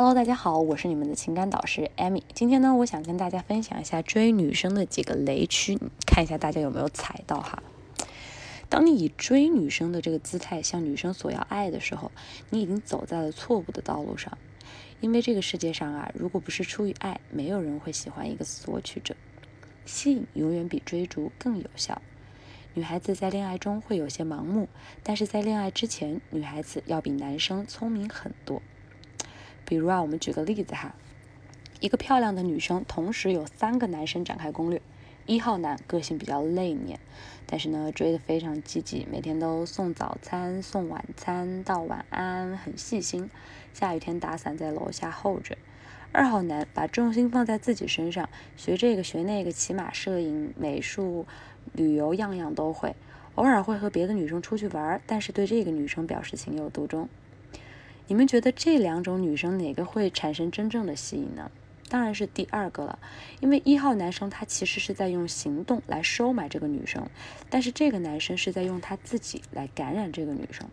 Hello，大家好，我是你们的情感导师 Amy。今天呢，我想跟大家分享一下追女生的几个雷区，看一下大家有没有踩到哈。当你以追女生的这个姿态向女生索要爱的时候，你已经走在了错误的道路上。因为这个世界上啊，如果不是出于爱，没有人会喜欢一个索取者。吸引永远比追逐更有效。女孩子在恋爱中会有些盲目，但是在恋爱之前，女孩子要比男生聪明很多。比如啊，我们举个例子哈，一个漂亮的女生同时有三个男生展开攻略。一号男个性比较内敛，但是呢追的非常积极，每天都送早餐、送晚餐、道晚安，很细心。下雨天打伞在楼下候着。二号男把重心放在自己身上，学这个学那个，骑马、摄影、美术、旅游，样样都会。偶尔会和别的女生出去玩，但是对这个女生表示情有独钟。你们觉得这两种女生哪个会产生真正的吸引呢？当然是第二个了，因为一号男生他其实是在用行动来收买这个女生，但是这个男生是在用他自己来感染这个女生。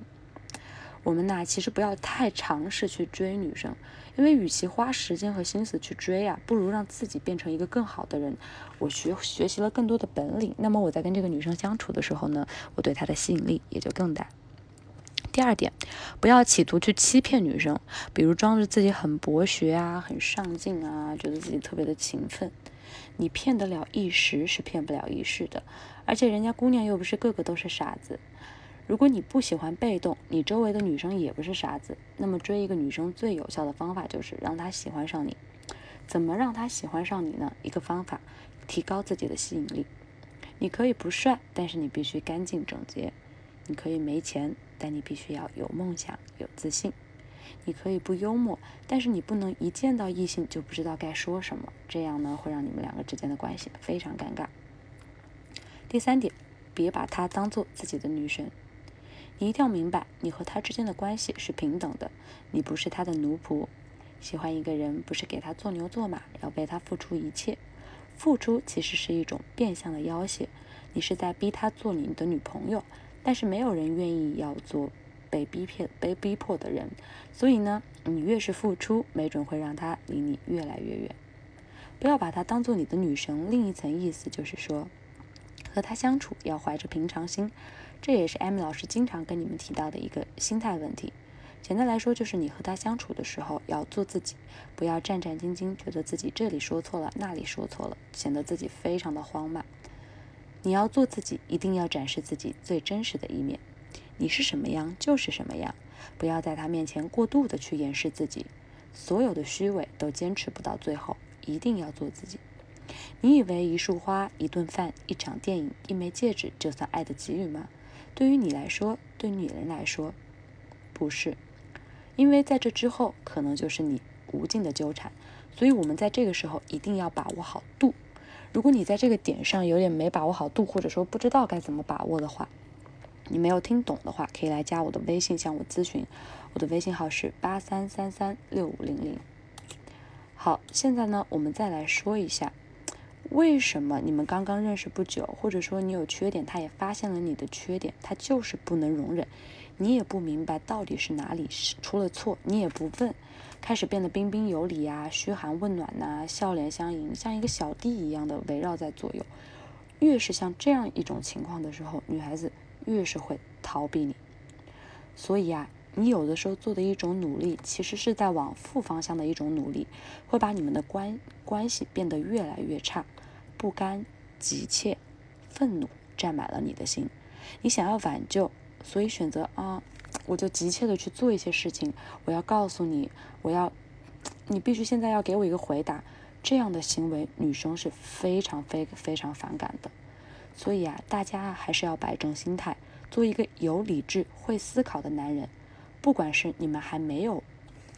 我们呢，其实不要太尝试去追女生，因为与其花时间和心思去追啊，不如让自己变成一个更好的人。我学学习了更多的本领，那么我在跟这个女生相处的时候呢，我对她的吸引力也就更大。第二点，不要企图去欺骗女生，比如装着自己很博学啊、很上进啊，觉得自己特别的勤奋。你骗得了一时，是骗不了一世的。而且人家姑娘又不是个个都是傻子。如果你不喜欢被动，你周围的女生也不是傻子，那么追一个女生最有效的方法就是让她喜欢上你。怎么让她喜欢上你呢？一个方法，提高自己的吸引力。你可以不帅，但是你必须干净整洁。你可以没钱，但你必须要有梦想、有自信。你可以不幽默，但是你不能一见到异性就不知道该说什么，这样呢会让你们两个之间的关系非常尴尬。第三点，别把她当做自己的女神。你一定要明白，你和她之间的关系是平等的，你不是她的奴仆。喜欢一个人不是给她做牛做马，要为她付出一切。付出其实是一种变相的要挟，你是在逼她做你的女朋友。但是没有人愿意要做被逼迫、被逼迫的人，所以呢，你越是付出，没准会让他离你越来越远。不要把她当做你的女神。另一层意思就是说，和她相处要怀着平常心，这也是艾米老师经常跟你们提到的一个心态问题。简单来说，就是你和她相处的时候要做自己，不要战战兢兢，觉得自己这里说错了，那里说错了，显得自己非常的慌慢。你要做自己，一定要展示自己最真实的一面。你是什么样就是什么样，不要在他面前过度的去掩饰自己。所有的虚伪都坚持不到最后，一定要做自己。你以为一束花、一顿饭、一场电影、一枚戒指就算爱的给予吗？对于你来说，对女人来说，不是。因为在这之后，可能就是你无尽的纠缠。所以我们在这个时候一定要把握好度。如果你在这个点上有点没把握好度，或者说不知道该怎么把握的话，你没有听懂的话，可以来加我的微信向我咨询。我的微信号是八三三三六五零零。好，现在呢，我们再来说一下，为什么你们刚刚认识不久，或者说你有缺点，他也发现了你的缺点，他就是不能容忍。你也不明白到底是哪里是出了错，你也不问，开始变得彬彬有礼呀，嘘寒问暖呐，笑脸相迎，像一个小弟一样的围绕在左右。越是像这样一种情况的时候，女孩子越是会逃避你。所以啊，你有的时候做的一种努力，其实是在往负方向的一种努力，会把你们的关关系变得越来越差。不甘、急切、愤怒占满了你的心，你想要挽救。所以选择啊，我就急切的去做一些事情。我要告诉你，我要，你必须现在要给我一个回答。这样的行为，女生是非常非非常反感的。所以啊，大家还是要摆正心态，做一个有理智、会思考的男人。不管是你们还没有。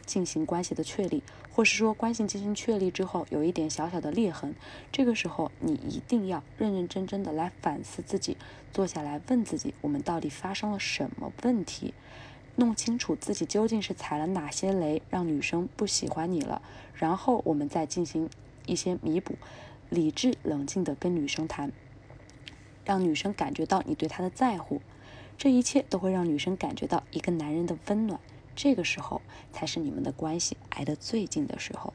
进行关系的确立，或是说关系进行确立之后有一点小小的裂痕，这个时候你一定要认认真真的来反思自己，坐下来问自己，我们到底发生了什么问题，弄清楚自己究竟是踩了哪些雷，让女生不喜欢你了，然后我们再进行一些弥补，理智冷静的跟女生谈，让女生感觉到你对她的在乎，这一切都会让女生感觉到一个男人的温暖。这个时候才是你们的关系挨得最近的时候。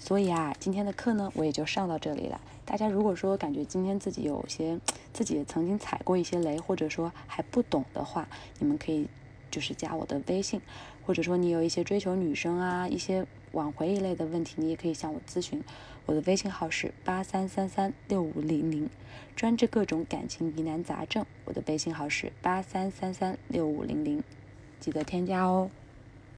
所以啊，今天的课呢，我也就上到这里了。大家如果说感觉今天自己有些自己曾经踩过一些雷，或者说还不懂的话，你们可以就是加我的微信，或者说你有一些追求女生啊、一些挽回一类的问题，你也可以向我咨询。我的微信号是八三三三六五零零，专治各种感情疑难杂症。我的微信号是八三三三六五零零，记得添加哦。